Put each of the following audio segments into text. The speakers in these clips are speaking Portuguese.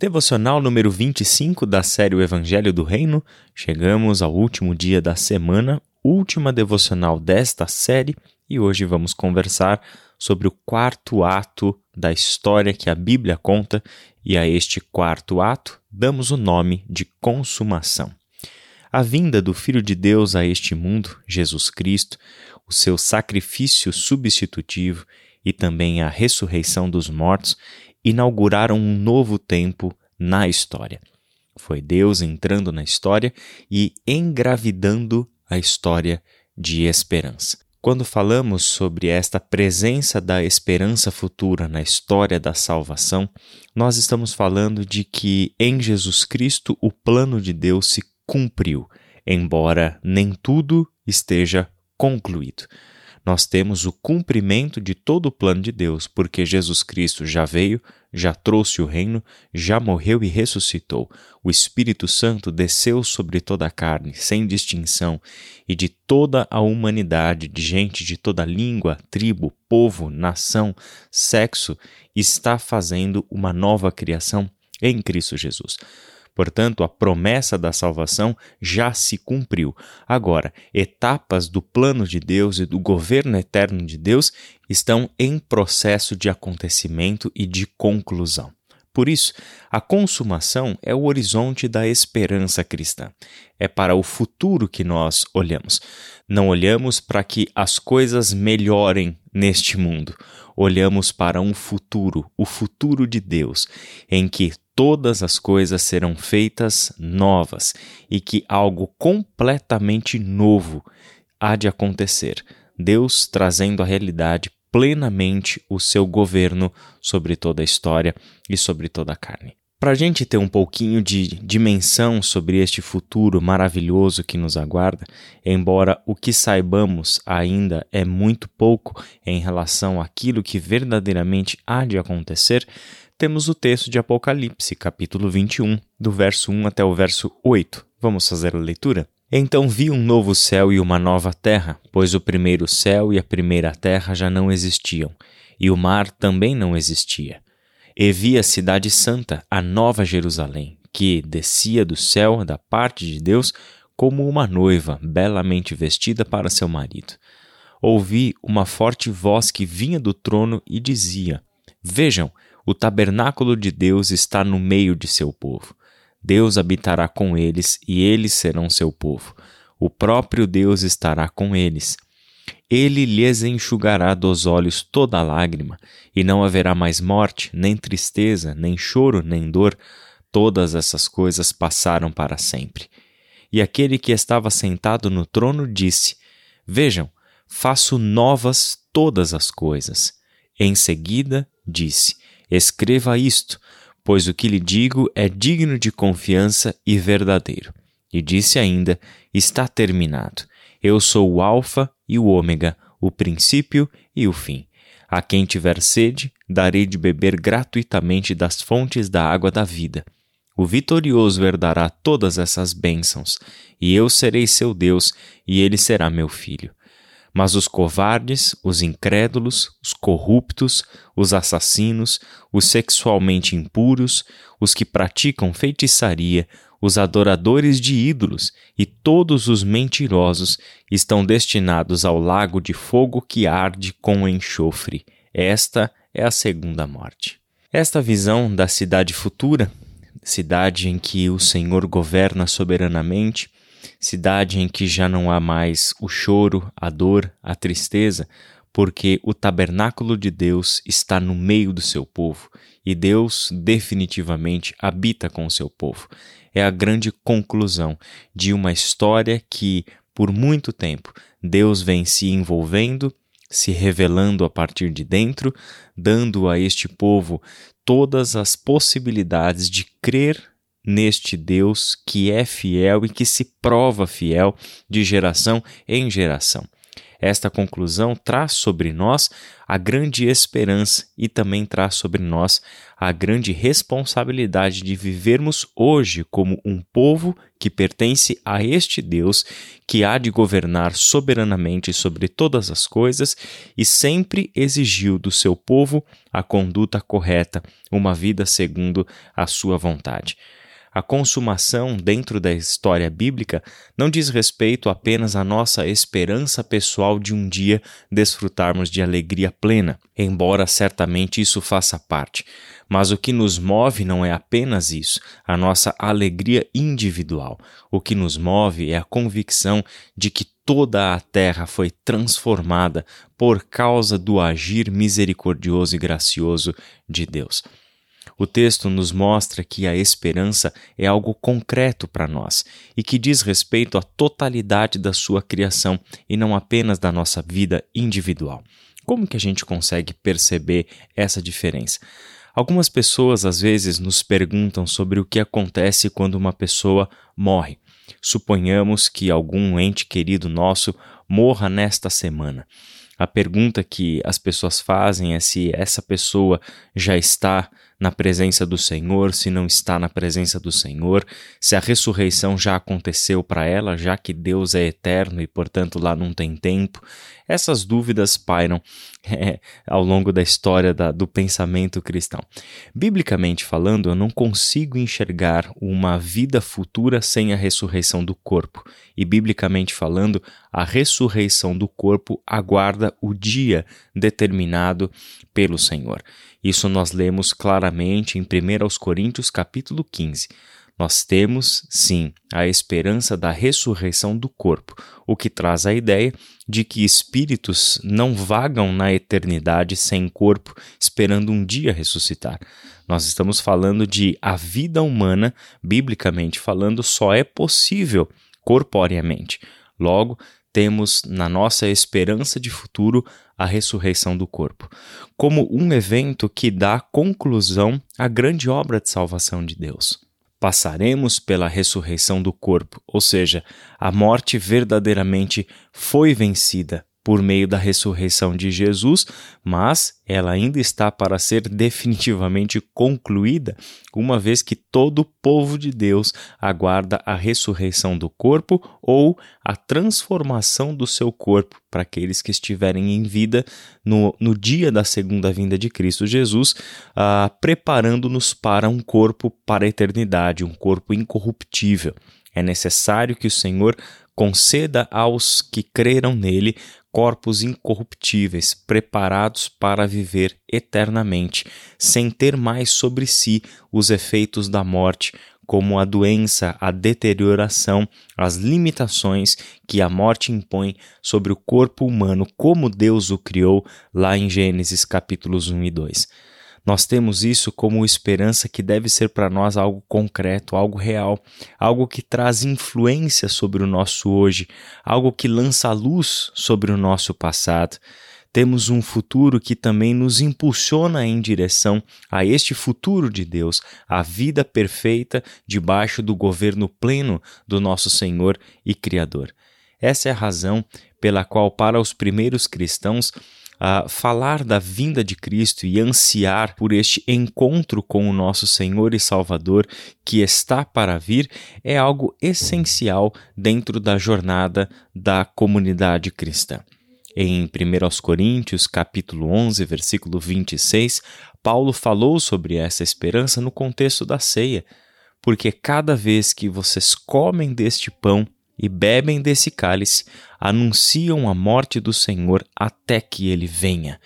Devocional número 25 da série O Evangelho do Reino. Chegamos ao último dia da semana, última devocional desta série, e hoje vamos conversar sobre o quarto ato da história que a Bíblia conta, e a este quarto ato damos o nome de consumação. A vinda do Filho de Deus a este mundo, Jesus Cristo, o seu sacrifício substitutivo e também a ressurreição dos mortos inauguraram um novo tempo na história. Foi Deus entrando na história e engravidando a história de esperança. Quando falamos sobre esta presença da esperança futura na história da salvação, nós estamos falando de que em Jesus Cristo o plano de Deus se cumpriu, embora nem tudo esteja concluído nós temos o cumprimento de todo o plano de Deus, porque Jesus Cristo já veio, já trouxe o reino, já morreu e ressuscitou. O Espírito Santo desceu sobre toda a carne, sem distinção, e de toda a humanidade, de gente de toda língua, tribo, povo, nação, sexo, está fazendo uma nova criação em Cristo Jesus. Portanto, a promessa da salvação já se cumpriu. Agora, etapas do plano de Deus e do governo eterno de Deus estão em processo de acontecimento e de conclusão. Por isso, a consumação é o horizonte da esperança cristã. É para o futuro que nós olhamos. Não olhamos para que as coisas melhorem neste mundo. Olhamos para um futuro, o futuro de Deus, em que todas as coisas serão feitas novas e que algo completamente novo há de acontecer. Deus trazendo à realidade plenamente o seu governo sobre toda a história e sobre toda a carne. Para a gente ter um pouquinho de dimensão sobre este futuro maravilhoso que nos aguarda, embora o que saibamos ainda é muito pouco em relação àquilo que verdadeiramente há de acontecer, temos o texto de Apocalipse, capítulo 21, do verso 1 até o verso 8. Vamos fazer a leitura? Então vi um novo céu e uma nova terra, pois o primeiro céu e a primeira terra já não existiam, e o mar também não existia. E vi a cidade santa, a nova Jerusalém, que descia do céu da parte de Deus como uma noiva belamente vestida para seu marido. Ouvi uma forte voz que vinha do trono e dizia: Vejam, o tabernáculo de Deus está no meio de seu povo. Deus habitará com eles e eles serão seu povo. O próprio Deus estará com eles. Ele lhes enxugará dos olhos toda lágrima, e não haverá mais morte, nem tristeza, nem choro, nem dor. Todas essas coisas passaram para sempre. E aquele que estava sentado no trono disse: Vejam, faço novas todas as coisas. Em seguida, disse: Escreva isto, pois o que lhe digo é digno de confiança e verdadeiro. E disse ainda: Está terminado. Eu sou o Alfa e o Ômega, o princípio e o fim. A quem tiver sede, darei de beber gratuitamente das fontes da água da vida. O vitorioso herdará todas essas bênçãos, e eu serei seu Deus, e ele será meu filho. Mas os covardes, os incrédulos, os corruptos, os assassinos, os sexualmente impuros, os que praticam feitiçaria, os adoradores de ídolos e todos os mentirosos estão destinados ao lago de fogo que arde com enxofre. Esta é a segunda morte. Esta visão da cidade futura, cidade em que o Senhor governa soberanamente, cidade em que já não há mais o choro, a dor, a tristeza, porque o tabernáculo de Deus está no meio do seu povo e Deus definitivamente habita com o seu povo. É a grande conclusão de uma história que, por muito tempo, Deus vem se envolvendo, se revelando a partir de dentro, dando a este povo todas as possibilidades de crer neste Deus que é fiel e que se prova fiel de geração em geração. Esta conclusão traz sobre nós a grande esperança e também traz sobre nós a grande responsabilidade de vivermos hoje como um povo que pertence a este Deus que há de governar soberanamente sobre todas as coisas e sempre exigiu do seu povo a conduta correta, uma vida segundo a sua vontade. A consumação dentro da história bíblica não diz respeito apenas à nossa esperança pessoal de um dia desfrutarmos de alegria plena, embora certamente isso faça parte. Mas o que nos move não é apenas isso, a nossa alegria individual. O que nos move é a convicção de que toda a terra foi transformada por causa do agir misericordioso e gracioso de Deus. O texto nos mostra que a esperança é algo concreto para nós e que diz respeito à totalidade da sua criação e não apenas da nossa vida individual. Como que a gente consegue perceber essa diferença? Algumas pessoas às vezes nos perguntam sobre o que acontece quando uma pessoa morre. Suponhamos que algum ente querido nosso morra nesta semana. A pergunta que as pessoas fazem é se essa pessoa já está na presença do Senhor, se não está na presença do Senhor, se a ressurreição já aconteceu para ela, já que Deus é eterno e, portanto, lá não tem tempo. Essas dúvidas pairam é, ao longo da história da, do pensamento cristão. Biblicamente falando, eu não consigo enxergar uma vida futura sem a ressurreição do corpo. E, biblicamente falando, a ressurreição do corpo aguarda o dia determinado pelo Senhor. Isso nós lemos claramente em 1 Coríntios capítulo 15. Nós temos, sim, a esperança da ressurreição do corpo, o que traz a ideia de que espíritos não vagam na eternidade sem corpo, esperando um dia ressuscitar. Nós estamos falando de a vida humana, biblicamente falando, só é possível corporeamente. Logo, temos na nossa esperança de futuro a ressurreição do corpo, como um evento que dá conclusão à grande obra de salvação de Deus. Passaremos pela ressurreição do corpo, ou seja, a morte verdadeiramente foi vencida por meio da ressurreição de Jesus, mas ela ainda está para ser definitivamente concluída, uma vez que todo o povo de Deus aguarda a ressurreição do corpo ou a transformação do seu corpo para aqueles que estiverem em vida no, no dia da segunda vinda de Cristo Jesus, uh, preparando-nos para um corpo para a eternidade, um corpo incorruptível. É necessário que o Senhor conceda aos que creram nele corpos incorruptíveis, preparados para viver eternamente, sem ter mais sobre si os efeitos da morte, como a doença, a deterioração, as limitações que a morte impõe sobre o corpo humano, como Deus o criou, lá em Gênesis capítulos 1 e 2. Nós temos isso como esperança que deve ser para nós algo concreto, algo real, algo que traz influência sobre o nosso hoje, algo que lança luz sobre o nosso passado. Temos um futuro que também nos impulsiona em direção a este futuro de Deus, a vida perfeita debaixo do governo pleno do nosso Senhor e Criador. Essa é a razão pela qual, para os primeiros cristãos, uh, falar da vinda de Cristo e ansiar por este encontro com o nosso Senhor e Salvador que está para vir é algo essencial dentro da jornada da comunidade cristã. Em 1 Coríntios, capítulo 11, versículo 26, Paulo falou sobre essa esperança no contexto da ceia, porque cada vez que vocês comem deste pão e bebem desse cálice, anunciam a morte do Senhor até que ele venha.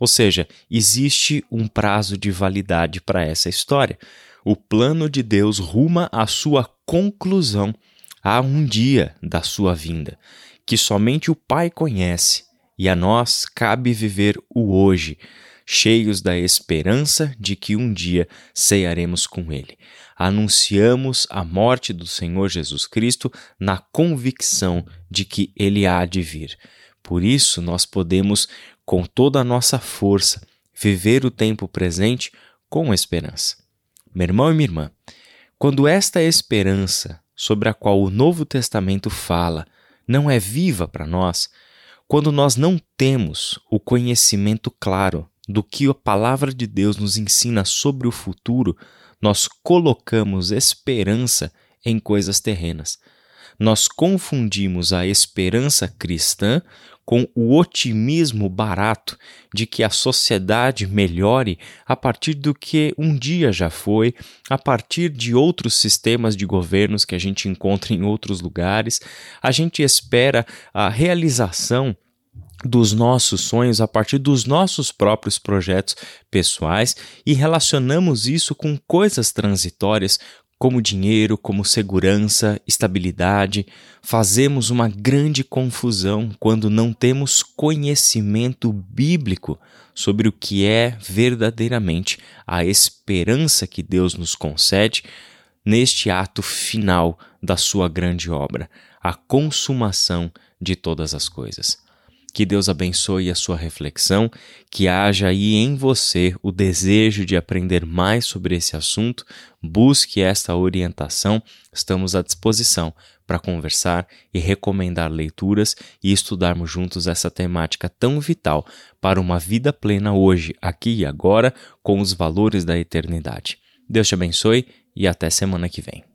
Ou seja, existe um prazo de validade para essa história. O plano de Deus ruma à sua conclusão a um dia da sua vinda, que somente o Pai conhece, e a nós cabe viver o hoje, cheios da esperança de que um dia cearemos com Ele anunciamos a morte do Senhor Jesus Cristo na convicção de que ele há de vir. Por isso, nós podemos, com toda a nossa força, viver o tempo presente com esperança. Meu irmão e minha irmã, quando esta esperança sobre a qual o Novo Testamento fala não é viva para nós, Quando nós não temos o conhecimento claro do que a palavra de Deus nos ensina sobre o futuro, nós colocamos esperança em coisas terrenas. Nós confundimos a esperança cristã com o otimismo barato de que a sociedade melhore a partir do que um dia já foi, a partir de outros sistemas de governos que a gente encontra em outros lugares. A gente espera a realização dos nossos sonhos a partir dos nossos próprios projetos pessoais e relacionamos isso com coisas transitórias como dinheiro, como segurança, estabilidade, fazemos uma grande confusão quando não temos conhecimento bíblico sobre o que é verdadeiramente a esperança que Deus nos concede neste ato final da sua grande obra, a consumação de todas as coisas. Que Deus abençoe a sua reflexão, que haja aí em você o desejo de aprender mais sobre esse assunto, busque esta orientação, estamos à disposição para conversar e recomendar leituras e estudarmos juntos essa temática tão vital para uma vida plena hoje, aqui e agora, com os valores da eternidade. Deus te abençoe e até semana que vem.